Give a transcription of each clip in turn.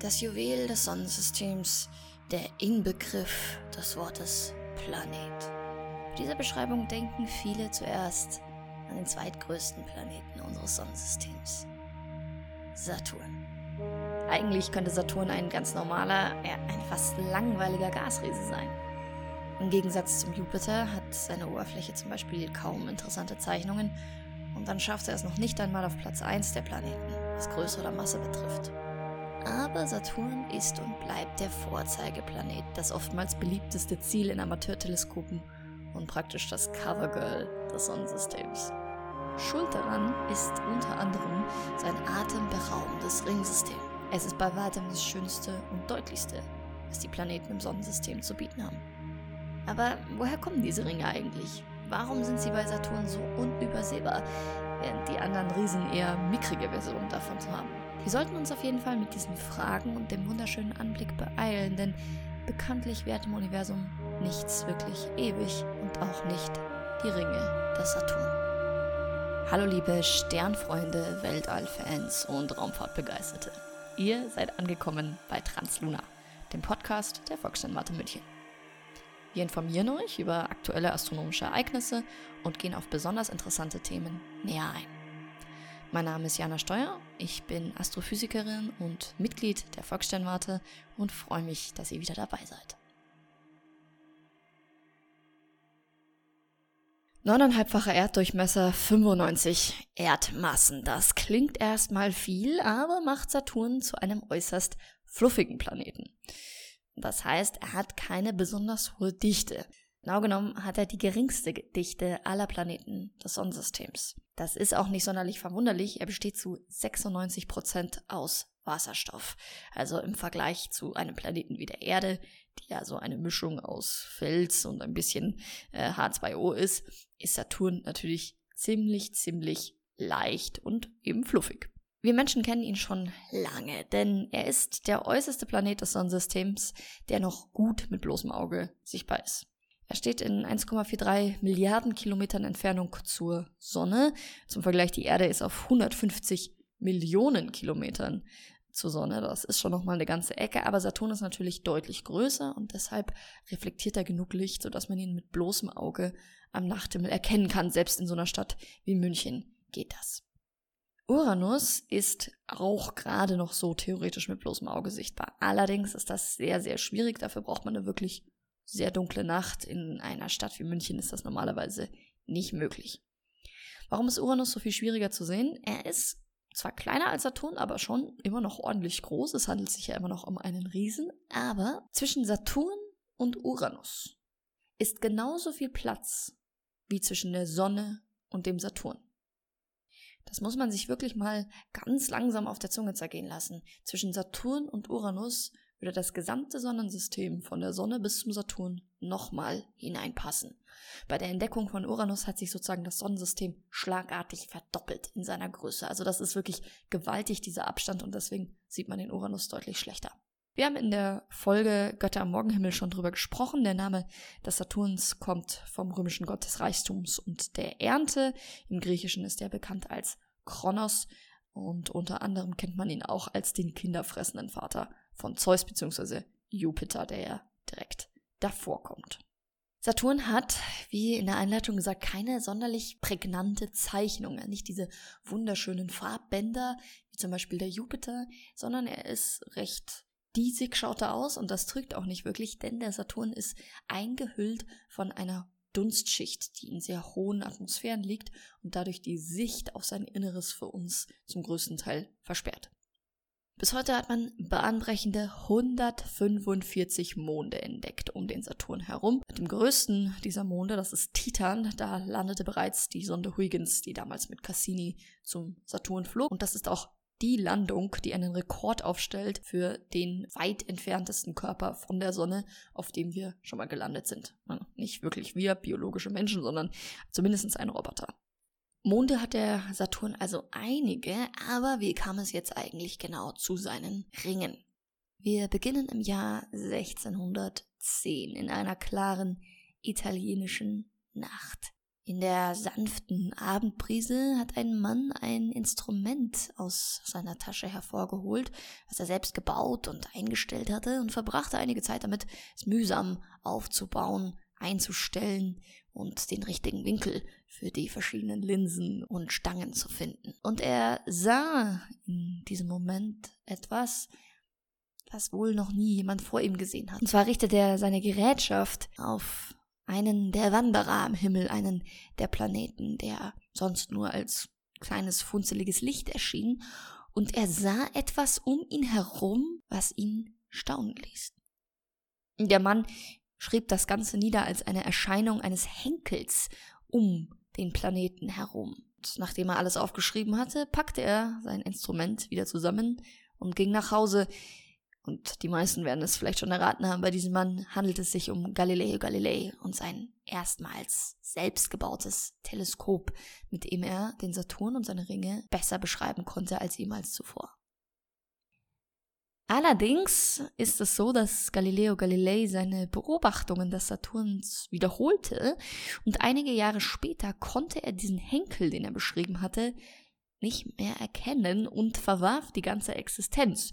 Das Juwel des Sonnensystems, der Inbegriff des Wortes Planet. Bei dieser Beschreibung denken viele zuerst an den zweitgrößten Planeten unseres Sonnensystems, Saturn. Eigentlich könnte Saturn ein ganz normaler, ja, ein fast langweiliger Gasriese sein. Im Gegensatz zum Jupiter hat seine Oberfläche zum Beispiel kaum interessante Zeichnungen und dann schafft er es noch nicht einmal auf Platz 1 der Planeten, was Größe oder Masse betrifft. Aber Saturn ist und bleibt der Vorzeigeplanet, das oftmals beliebteste Ziel in Amateurteleskopen und praktisch das Covergirl des Sonnensystems. Schuld daran ist unter anderem sein atemberaubendes Ringsystem. Es ist bei weitem das schönste und deutlichste, was die Planeten im Sonnensystem zu bieten haben. Aber woher kommen diese Ringe eigentlich? Warum sind sie bei Saturn so unübersehbar, während die anderen Riesen eher mickrige Versionen davon haben? Wir sollten uns auf jeden Fall mit diesen Fragen und dem wunderschönen Anblick beeilen, denn bekanntlich währt im Universum nichts wirklich ewig und auch nicht die Ringe des Saturn. Hallo liebe Sternfreunde, Weltallfans und Raumfahrtbegeisterte. Ihr seid angekommen bei Transluna, dem Podcast der Volkssternwarte München. Wir informieren euch über aktuelle astronomische Ereignisse und gehen auf besonders interessante Themen näher ein. Mein Name ist Jana Steuer, ich bin Astrophysikerin und Mitglied der Volkssternwarte und freue mich, dass ihr wieder dabei seid. Neuneinhalbfacher Erddurchmesser, 95 Erdmassen. Das klingt erstmal viel, aber macht Saturn zu einem äußerst fluffigen Planeten. Das heißt, er hat keine besonders hohe Dichte. Genau genommen hat er die geringste Dichte aller Planeten des Sonnensystems. Das ist auch nicht sonderlich verwunderlich. Er besteht zu 96 Prozent aus Wasserstoff. Also im Vergleich zu einem Planeten wie der Erde, die ja so eine Mischung aus Fels und ein bisschen äh, H2O ist, ist Saturn natürlich ziemlich, ziemlich leicht und eben fluffig. Wir Menschen kennen ihn schon lange, denn er ist der äußerste Planet des Sonnensystems, der noch gut mit bloßem Auge sichtbar ist. Er steht in 1,43 Milliarden Kilometern Entfernung zur Sonne. Zum Vergleich, die Erde ist auf 150 Millionen Kilometern zur Sonne. Das ist schon nochmal eine ganze Ecke, aber Saturn ist natürlich deutlich größer und deshalb reflektiert er genug Licht, sodass man ihn mit bloßem Auge am Nachthimmel erkennen kann. Selbst in so einer Stadt wie München geht das. Uranus ist auch gerade noch so theoretisch mit bloßem Auge sichtbar. Allerdings ist das sehr, sehr schwierig. Dafür braucht man eine wirklich sehr dunkle Nacht. In einer Stadt wie München ist das normalerweise nicht möglich. Warum ist Uranus so viel schwieriger zu sehen? Er ist zwar kleiner als Saturn, aber schon immer noch ordentlich groß. Es handelt sich ja immer noch um einen Riesen. Aber zwischen Saturn und Uranus ist genauso viel Platz wie zwischen der Sonne und dem Saturn. Das muss man sich wirklich mal ganz langsam auf der Zunge zergehen lassen. Zwischen Saturn und Uranus würde das gesamte Sonnensystem von der Sonne bis zum Saturn nochmal hineinpassen. Bei der Entdeckung von Uranus hat sich sozusagen das Sonnensystem schlagartig verdoppelt in seiner Größe. Also das ist wirklich gewaltig, dieser Abstand, und deswegen sieht man den Uranus deutlich schlechter. Wir haben in der Folge Götter am Morgenhimmel schon drüber gesprochen. Der Name des Saturns kommt vom römischen Gott des Reichtums und der Ernte. Im Griechischen ist er bekannt als Kronos und unter anderem kennt man ihn auch als den kinderfressenden Vater von Zeus bzw. Jupiter, der ja direkt davor kommt. Saturn hat, wie in der Einleitung gesagt, keine sonderlich prägnante Zeichnungen, nicht diese wunderschönen Farbbänder, wie zum Beispiel der Jupiter, sondern er ist recht diesig schaut er aus und das trügt auch nicht wirklich, denn der Saturn ist eingehüllt von einer Dunstschicht, die in sehr hohen Atmosphären liegt und dadurch die Sicht auf sein Inneres für uns zum größten Teil versperrt. Bis heute hat man bahnbrechende 145 Monde entdeckt um den Saturn herum. Mit dem größten dieser Monde, das ist Titan, da landete bereits die Sonde Huygens, die damals mit Cassini zum Saturn flog. Und das ist auch die Landung, die einen Rekord aufstellt für den weit entferntesten Körper von der Sonne, auf dem wir schon mal gelandet sind. Nicht wirklich wir, biologische Menschen, sondern zumindest ein Roboter. Monde hat der Saturn also einige, aber wie kam es jetzt eigentlich genau zu seinen Ringen? Wir beginnen im Jahr 1610 in einer klaren italienischen Nacht. In der sanften Abendbrise hat ein Mann ein Instrument aus seiner Tasche hervorgeholt, das er selbst gebaut und eingestellt hatte und verbrachte einige Zeit damit, es mühsam aufzubauen, einzustellen und den richtigen Winkel für die verschiedenen Linsen und Stangen zu finden. Und er sah in diesem Moment etwas, was wohl noch nie jemand vor ihm gesehen hat. Und zwar richtete er seine Gerätschaft auf einen der Wanderer am Himmel, einen der Planeten, der sonst nur als kleines funzeliges Licht erschien, und er sah etwas um ihn herum, was ihn staunen ließ. Der Mann schrieb das Ganze nieder als eine Erscheinung eines Henkels um den Planeten herum. Und nachdem er alles aufgeschrieben hatte, packte er sein Instrument wieder zusammen und ging nach Hause. Und die meisten werden es vielleicht schon erraten haben, bei diesem Mann handelt es sich um Galileo Galilei und sein erstmals selbstgebautes Teleskop, mit dem er den Saturn und seine Ringe besser beschreiben konnte als jemals zuvor. Allerdings ist es so, dass Galileo Galilei seine Beobachtungen des Saturns wiederholte und einige Jahre später konnte er diesen Henkel, den er beschrieben hatte, nicht mehr erkennen und verwarf die ganze Existenz.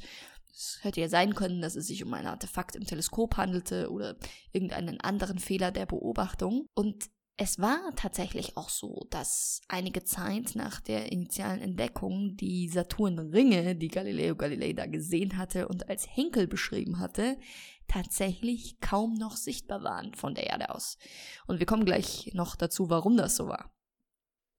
Es hätte ja sein können, dass es sich um ein Artefakt im Teleskop handelte oder irgendeinen anderen Fehler der Beobachtung. Und es war tatsächlich auch so, dass einige Zeit nach der initialen Entdeckung die Saturnringe, die Galileo Galilei da gesehen hatte und als Henkel beschrieben hatte, tatsächlich kaum noch sichtbar waren von der Erde aus. Und wir kommen gleich noch dazu, warum das so war.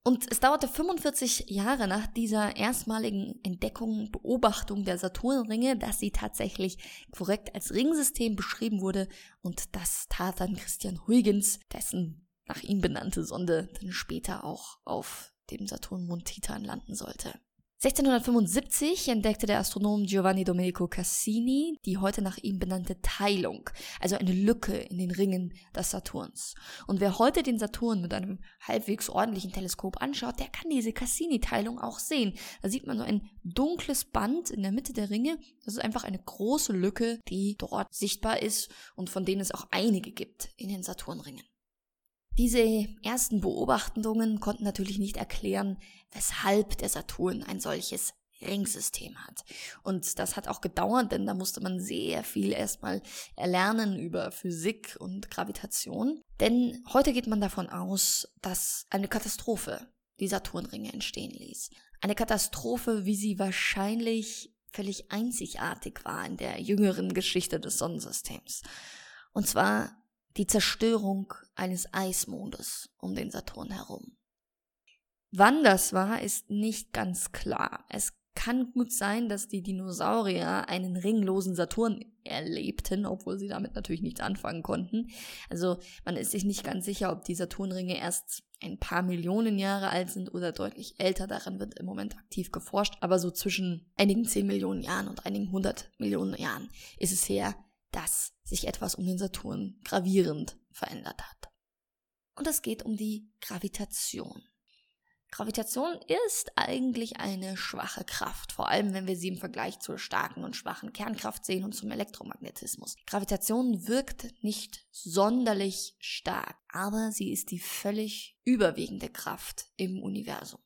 Und es dauerte 45 Jahre nach dieser erstmaligen Entdeckung, Beobachtung der Saturnringe, dass sie tatsächlich korrekt als Ringsystem beschrieben wurde. Und das tat dann Christian Huygens, dessen nach ihm benannte Sonde dann später auch auf dem Saturnmond Titan landen sollte. 1675 entdeckte der Astronom Giovanni Domenico Cassini die heute nach ihm benannte Teilung, also eine Lücke in den Ringen des Saturns. Und wer heute den Saturn mit einem halbwegs ordentlichen Teleskop anschaut, der kann diese Cassini-Teilung auch sehen. Da sieht man so ein dunkles Band in der Mitte der Ringe. Das ist einfach eine große Lücke, die dort sichtbar ist und von denen es auch einige gibt in den Saturnringen. Diese ersten Beobachtungen konnten natürlich nicht erklären, weshalb der Saturn ein solches Ringsystem hat. Und das hat auch gedauert, denn da musste man sehr viel erstmal erlernen über Physik und Gravitation. Denn heute geht man davon aus, dass eine Katastrophe die Saturnringe entstehen ließ. Eine Katastrophe, wie sie wahrscheinlich völlig einzigartig war in der jüngeren Geschichte des Sonnensystems. Und zwar die Zerstörung eines Eismondes um den Saturn herum. Wann das war, ist nicht ganz klar. Es kann gut sein, dass die Dinosaurier einen ringlosen Saturn erlebten, obwohl sie damit natürlich nichts anfangen konnten. Also man ist sich nicht ganz sicher, ob die Saturnringe erst ein paar Millionen Jahre alt sind oder deutlich älter. Daran wird im Moment aktiv geforscht. Aber so zwischen einigen zehn Millionen Jahren und einigen hundert Millionen Jahren ist es her, dass sich etwas um den Saturn gravierend verändert hat. Und es geht um die Gravitation. Gravitation ist eigentlich eine schwache Kraft, vor allem wenn wir sie im Vergleich zur starken und schwachen Kernkraft sehen und zum Elektromagnetismus. Gravitation wirkt nicht sonderlich stark, aber sie ist die völlig überwiegende Kraft im Universum.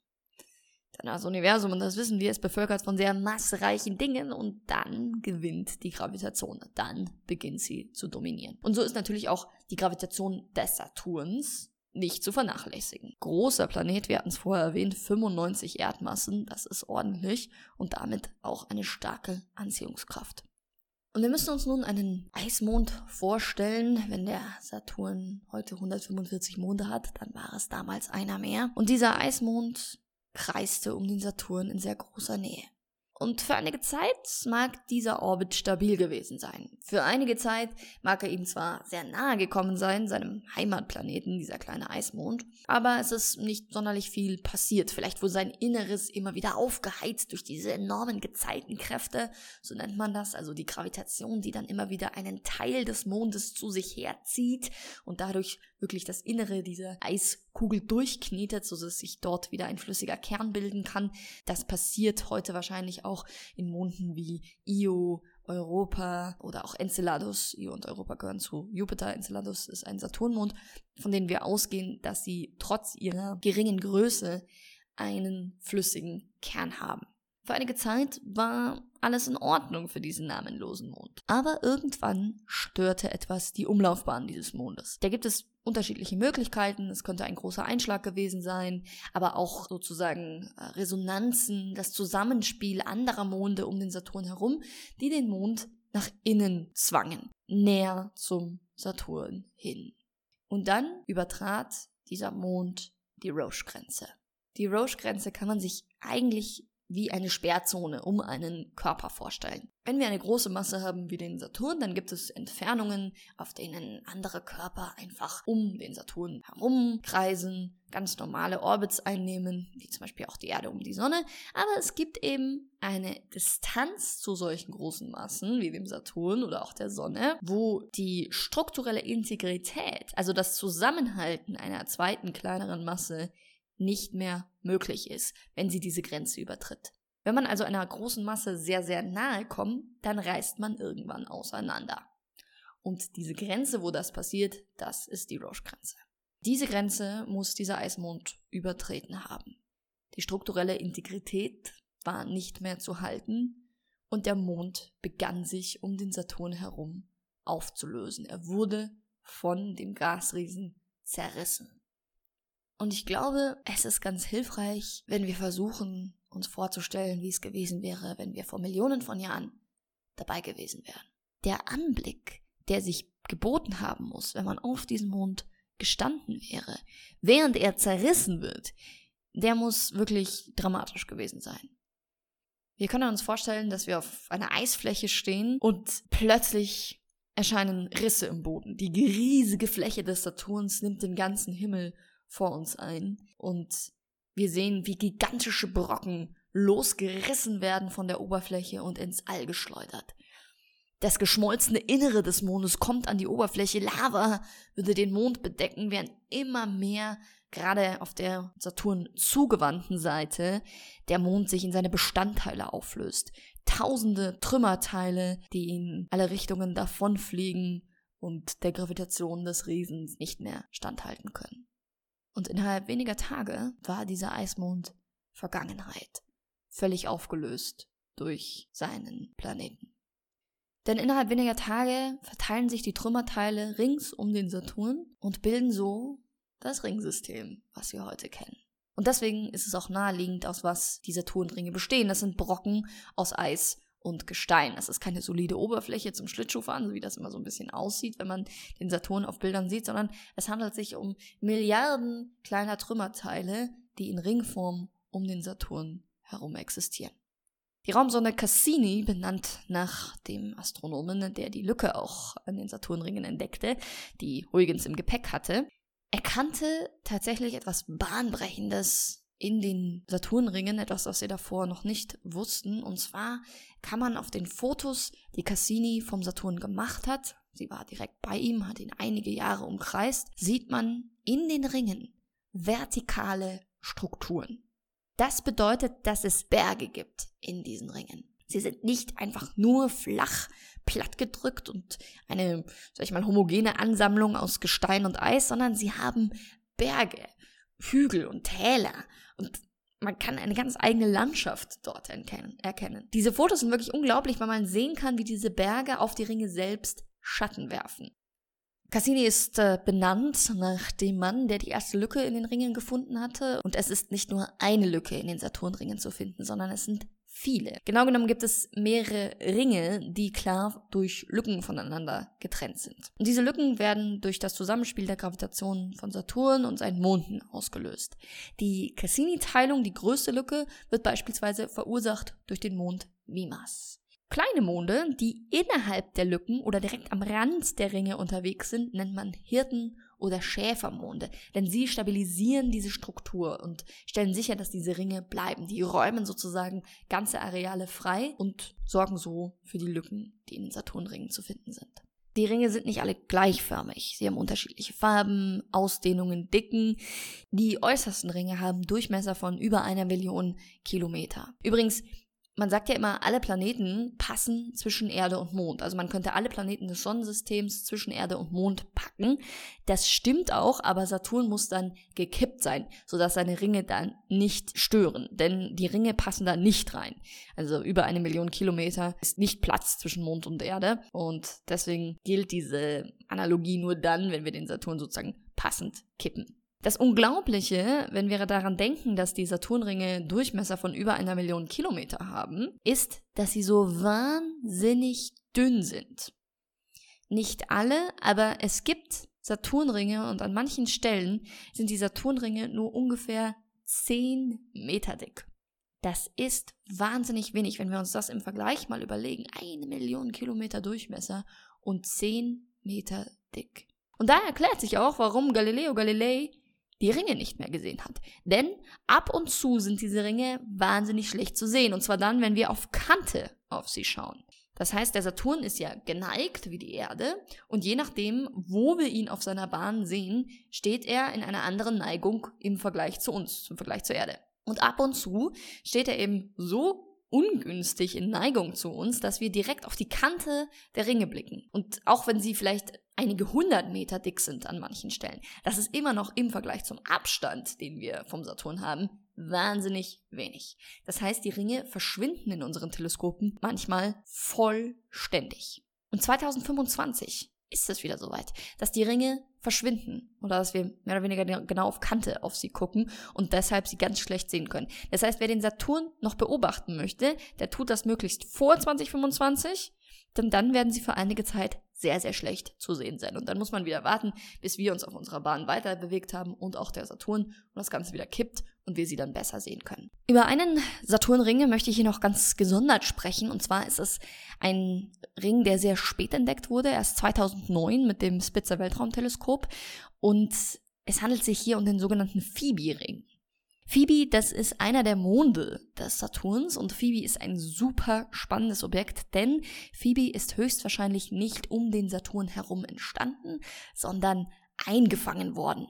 Denn das Universum, und das wissen wir, ist bevölkert von sehr massreichen Dingen und dann gewinnt die Gravitation. Dann beginnt sie zu dominieren. Und so ist natürlich auch die Gravitation des Saturns nicht zu vernachlässigen. Großer Planet, wir hatten es vorher erwähnt, 95 Erdmassen, das ist ordentlich und damit auch eine starke Anziehungskraft. Und wir müssen uns nun einen Eismond vorstellen. Wenn der Saturn heute 145 Monde hat, dann war es damals einer mehr. Und dieser Eismond kreiste um den Saturn in sehr großer Nähe. Und für einige Zeit mag dieser Orbit stabil gewesen sein. Für einige Zeit mag er ihm zwar sehr nahe gekommen sein, seinem Heimatplaneten, dieser kleine Eismond, aber es ist nicht sonderlich viel passiert. Vielleicht wurde sein Inneres immer wieder aufgeheizt durch diese enormen Gezeitenkräfte, so nennt man das, also die Gravitation, die dann immer wieder einen Teil des Mondes zu sich herzieht und dadurch wirklich das Innere dieser Eiskugel durchknetet, so dass sich dort wieder ein flüssiger Kern bilden kann. Das passiert heute wahrscheinlich auch in Monden wie Io, Europa oder auch Enceladus. Io und Europa gehören zu Jupiter. Enceladus ist ein Saturnmond, von dem wir ausgehen, dass sie trotz ihrer geringen Größe einen flüssigen Kern haben. Für einige Zeit war alles in Ordnung für diesen namenlosen Mond. Aber irgendwann störte etwas die Umlaufbahn dieses Mondes. Da gibt es unterschiedliche Möglichkeiten. Es könnte ein großer Einschlag gewesen sein, aber auch sozusagen äh, Resonanzen, das Zusammenspiel anderer Monde um den Saturn herum, die den Mond nach innen zwangen, näher zum Saturn hin. Und dann übertrat dieser Mond die Roche-Grenze. Die Roche-Grenze kann man sich eigentlich wie eine Sperrzone um einen Körper vorstellen. Wenn wir eine große Masse haben wie den Saturn, dann gibt es Entfernungen, auf denen andere Körper einfach um den Saturn herumkreisen, ganz normale Orbits einnehmen, wie zum Beispiel auch die Erde um die Sonne. Aber es gibt eben eine Distanz zu solchen großen Massen wie dem Saturn oder auch der Sonne, wo die strukturelle Integrität, also das Zusammenhalten einer zweiten kleineren Masse, nicht mehr möglich ist, wenn sie diese Grenze übertritt. Wenn man also einer großen Masse sehr, sehr nahe kommt, dann reißt man irgendwann auseinander. Und diese Grenze, wo das passiert, das ist die Roche-Grenze. Diese Grenze muss dieser Eismond übertreten haben. Die strukturelle Integrität war nicht mehr zu halten und der Mond begann sich um den Saturn herum aufzulösen. Er wurde von dem Gasriesen zerrissen. Und ich glaube, es ist ganz hilfreich, wenn wir versuchen, uns vorzustellen, wie es gewesen wäre, wenn wir vor Millionen von Jahren dabei gewesen wären. Der Anblick, der sich geboten haben muss, wenn man auf diesem Mond gestanden wäre, während er zerrissen wird, der muss wirklich dramatisch gewesen sein. Wir können uns vorstellen, dass wir auf einer Eisfläche stehen und plötzlich erscheinen Risse im Boden. Die riesige Fläche des Saturns nimmt den ganzen Himmel vor uns ein und wir sehen, wie gigantische Brocken losgerissen werden von der Oberfläche und ins All geschleudert. Das geschmolzene Innere des Mondes kommt an die Oberfläche. Lava würde den Mond bedecken, während immer mehr, gerade auf der Saturn zugewandten Seite, der Mond sich in seine Bestandteile auflöst. Tausende Trümmerteile, die in alle Richtungen davonfliegen und der Gravitation des Riesens nicht mehr standhalten können. Und innerhalb weniger Tage war dieser Eismond Vergangenheit, völlig aufgelöst durch seinen Planeten. Denn innerhalb weniger Tage verteilen sich die Trümmerteile rings um den Saturn und bilden so das Ringsystem, was wir heute kennen. Und deswegen ist es auch naheliegend, aus was die Saturnringe bestehen. Das sind Brocken aus Eis und Gestein. Das ist keine solide Oberfläche zum Schlittschuhfahren, so wie das immer so ein bisschen aussieht, wenn man den Saturn auf Bildern sieht, sondern es handelt sich um Milliarden kleiner Trümmerteile, die in Ringform um den Saturn herum existieren. Die Raumsonde Cassini, benannt nach dem Astronomen, der die Lücke auch an den Saturnringen entdeckte, die Huygens im Gepäck hatte, erkannte tatsächlich etwas Bahnbrechendes in den Saturnringen, etwas, was wir davor noch nicht wussten. Und zwar kann man auf den Fotos, die Cassini vom Saturn gemacht hat, sie war direkt bei ihm, hat ihn einige Jahre umkreist, sieht man in den Ringen vertikale Strukturen. Das bedeutet, dass es Berge gibt in diesen Ringen. Sie sind nicht einfach nur flach plattgedrückt und eine, sag ich mal, homogene Ansammlung aus Gestein und Eis, sondern sie haben Berge, Hügel und Täler und man kann eine ganz eigene Landschaft dort erkennen. Diese Fotos sind wirklich unglaublich, weil man sehen kann, wie diese Berge auf die Ringe selbst Schatten werfen. Cassini ist äh, benannt nach dem Mann, der die erste Lücke in den Ringen gefunden hatte. Und es ist nicht nur eine Lücke in den Saturnringen zu finden, sondern es sind viele. Genau genommen gibt es mehrere Ringe, die klar durch Lücken voneinander getrennt sind. Und diese Lücken werden durch das Zusammenspiel der Gravitation von Saturn und seinen Monden ausgelöst. Die Cassini-Teilung, die größte Lücke, wird beispielsweise verursacht durch den Mond Mimas. Kleine Monde, die innerhalb der Lücken oder direkt am Rand der Ringe unterwegs sind, nennt man Hirten oder Schäfermonde, denn sie stabilisieren diese Struktur und stellen sicher, dass diese Ringe bleiben. Die räumen sozusagen ganze Areale frei und sorgen so für die Lücken, die in den Saturnringen zu finden sind. Die Ringe sind nicht alle gleichförmig. Sie haben unterschiedliche Farben, Ausdehnungen, Dicken. Die äußersten Ringe haben Durchmesser von über einer Million Kilometer. Übrigens, man sagt ja immer, alle Planeten passen zwischen Erde und Mond. Also man könnte alle Planeten des Sonnensystems zwischen Erde und Mond packen. Das stimmt auch, aber Saturn muss dann gekippt sein, sodass seine Ringe dann nicht stören. Denn die Ringe passen da nicht rein. Also über eine Million Kilometer ist nicht Platz zwischen Mond und Erde. Und deswegen gilt diese Analogie nur dann, wenn wir den Saturn sozusagen passend kippen. Das Unglaubliche, wenn wir daran denken, dass die Saturnringe Durchmesser von über einer Million Kilometer haben, ist, dass sie so wahnsinnig dünn sind. Nicht alle, aber es gibt Saturnringe und an manchen Stellen sind die Saturnringe nur ungefähr 10 Meter dick. Das ist wahnsinnig wenig, wenn wir uns das im Vergleich mal überlegen. Eine Million Kilometer Durchmesser und 10 Meter dick. Und da erklärt sich auch, warum Galileo Galilei die Ringe nicht mehr gesehen hat. Denn ab und zu sind diese Ringe wahnsinnig schlecht zu sehen. Und zwar dann, wenn wir auf Kante auf sie schauen. Das heißt, der Saturn ist ja geneigt wie die Erde und je nachdem, wo wir ihn auf seiner Bahn sehen, steht er in einer anderen Neigung im Vergleich zu uns, im Vergleich zur Erde. Und ab und zu steht er eben so ungünstig in Neigung zu uns, dass wir direkt auf die Kante der Ringe blicken. Und auch wenn sie vielleicht einige hundert Meter dick sind an manchen Stellen, das ist immer noch im Vergleich zum Abstand, den wir vom Saturn haben, wahnsinnig wenig. Das heißt, die Ringe verschwinden in unseren Teleskopen manchmal vollständig. Und 2025 ist es wieder soweit, dass die Ringe verschwinden oder dass wir mehr oder weniger genau auf Kante auf sie gucken und deshalb sie ganz schlecht sehen können. Das heißt, wer den Saturn noch beobachten möchte, der tut das möglichst vor 2025, denn dann werden sie für einige Zeit sehr, sehr schlecht zu sehen sein. Und dann muss man wieder warten, bis wir uns auf unserer Bahn weiter bewegt haben und auch der Saturn und das Ganze wieder kippt und wir sie dann besser sehen können. Über einen Saturnring möchte ich hier noch ganz gesondert sprechen. Und zwar ist es ein Ring, der sehr spät entdeckt wurde, erst 2009 mit dem Spitzer Weltraumteleskop. Und es handelt sich hier um den sogenannten Phoebe-Ring. Phoebe, das ist einer der Monde des Saturns und Phoebe ist ein super spannendes Objekt, denn Phoebe ist höchstwahrscheinlich nicht um den Saturn herum entstanden, sondern eingefangen worden.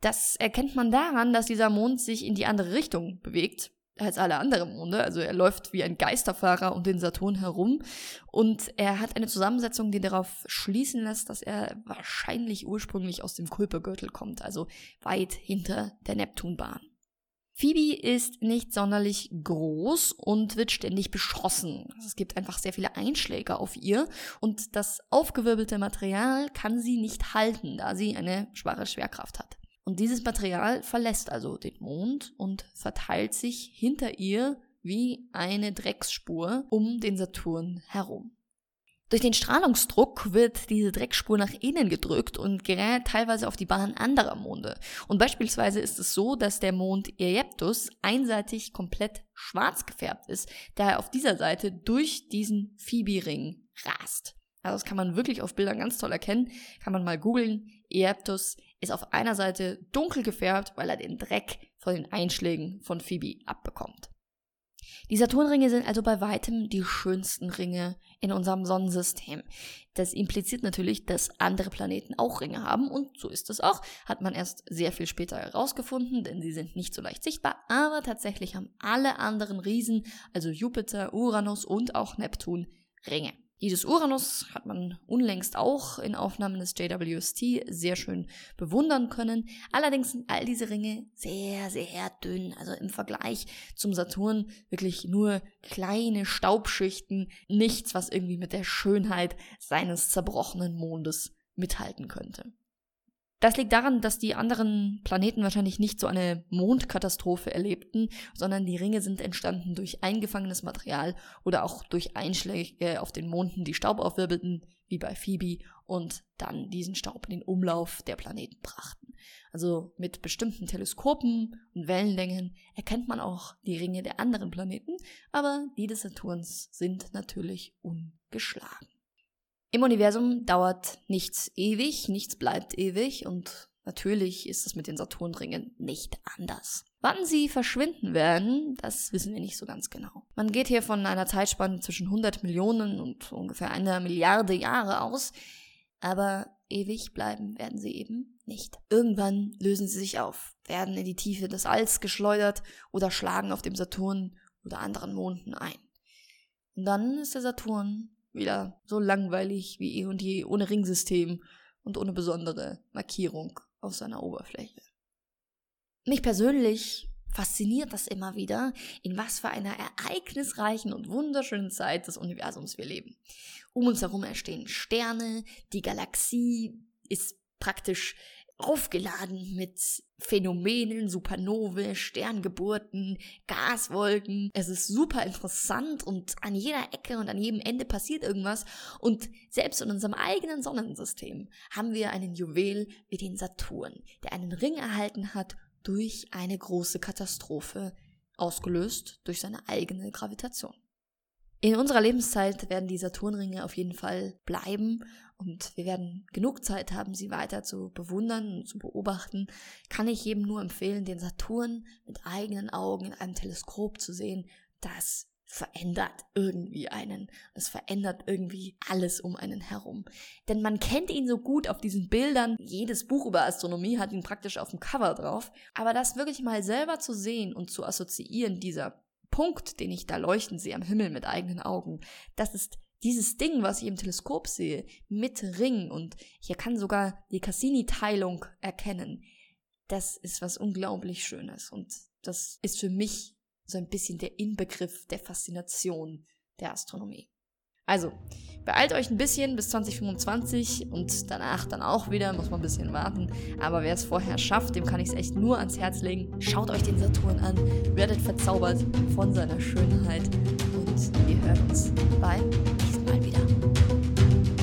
Das erkennt man daran, dass dieser Mond sich in die andere Richtung bewegt als alle anderen Monde. Also er läuft wie ein Geisterfahrer um den Saturn herum und er hat eine Zusammensetzung, die darauf schließen lässt, dass er wahrscheinlich ursprünglich aus dem Kuipergürtel kommt, also weit hinter der Neptunbahn. Phoebe ist nicht sonderlich groß und wird ständig beschossen. Es gibt einfach sehr viele Einschläge auf ihr und das aufgewirbelte Material kann sie nicht halten, da sie eine schwache Schwerkraft hat. Und dieses Material verlässt also den Mond und verteilt sich hinter ihr wie eine Drecksspur um den Saturn herum. Durch den Strahlungsdruck wird diese Dreckspur nach innen gedrückt und gerät teilweise auf die Bahn anderer Monde. Und beispielsweise ist es so, dass der Mond Aegyptus einseitig komplett schwarz gefärbt ist, da er auf dieser Seite durch diesen Phoebe-Ring rast. Also das kann man wirklich auf Bildern ganz toll erkennen. Kann man mal googeln. Aegyptus ist auf einer Seite dunkel gefärbt, weil er den Dreck von den Einschlägen von Phoebe abbekommt. Die Saturnringe sind also bei weitem die schönsten Ringe in unserem Sonnensystem. Das impliziert natürlich, dass andere Planeten auch Ringe haben und so ist es auch. Hat man erst sehr viel später herausgefunden, denn sie sind nicht so leicht sichtbar, aber tatsächlich haben alle anderen Riesen, also Jupiter, Uranus und auch Neptun, Ringe. Dieses Uranus hat man unlängst auch in Aufnahmen des JWST sehr schön bewundern können. Allerdings sind all diese Ringe sehr, sehr dünn. Also im Vergleich zum Saturn wirklich nur kleine Staubschichten. Nichts, was irgendwie mit der Schönheit seines zerbrochenen Mondes mithalten könnte. Das liegt daran, dass die anderen Planeten wahrscheinlich nicht so eine Mondkatastrophe erlebten, sondern die Ringe sind entstanden durch eingefangenes Material oder auch durch Einschläge auf den Monden, die Staub aufwirbelten, wie bei Phoebe, und dann diesen Staub in den Umlauf der Planeten brachten. Also mit bestimmten Teleskopen und Wellenlängen erkennt man auch die Ringe der anderen Planeten, aber die des Saturns sind natürlich ungeschlagen. Im Universum dauert nichts ewig, nichts bleibt ewig und natürlich ist es mit den Saturnringen nicht anders. Wann sie verschwinden werden, das wissen wir nicht so ganz genau. Man geht hier von einer Zeitspanne zwischen 100 Millionen und ungefähr einer Milliarde Jahre aus, aber ewig bleiben werden sie eben nicht. Irgendwann lösen sie sich auf, werden in die Tiefe des Alls geschleudert oder schlagen auf dem Saturn oder anderen Monden ein. Und dann ist der Saturn wieder so langweilig wie eh und je, ohne Ringsystem und ohne besondere Markierung auf seiner Oberfläche. Mich persönlich fasziniert das immer wieder, in was für einer ereignisreichen und wunderschönen Zeit des Universums wir leben. Um uns herum entstehen Sterne, die Galaxie ist praktisch aufgeladen mit Phänomenen, Supernovae, Sterngeburten, Gaswolken. Es ist super interessant und an jeder Ecke und an jedem Ende passiert irgendwas. Und selbst in unserem eigenen Sonnensystem haben wir einen Juwel wie den Saturn, der einen Ring erhalten hat durch eine große Katastrophe, ausgelöst durch seine eigene Gravitation. In unserer Lebenszeit werden die Saturnringe auf jeden Fall bleiben und wir werden genug Zeit haben, sie weiter zu bewundern und zu beobachten. Kann ich jedem nur empfehlen, den Saturn mit eigenen Augen in einem Teleskop zu sehen. Das verändert irgendwie einen. Es verändert irgendwie alles um einen herum. Denn man kennt ihn so gut auf diesen Bildern. Jedes Buch über Astronomie hat ihn praktisch auf dem Cover drauf. Aber das wirklich mal selber zu sehen und zu assoziieren, dieser Punkt, den ich da leuchten sehe am Himmel mit eigenen Augen, das ist dieses Ding, was ich im Teleskop sehe, mit Ring und hier kann sogar die Cassini-Teilung erkennen. Das ist was unglaublich Schönes und das ist für mich so ein bisschen der Inbegriff der Faszination der Astronomie. Also, beeilt euch ein bisschen bis 2025 und danach dann auch wieder, muss man ein bisschen warten. Aber wer es vorher schafft, dem kann ich es echt nur ans Herz legen. Schaut euch den Saturn an, werdet verzaubert von seiner Schönheit und wir hören uns beim nächsten Mal wieder.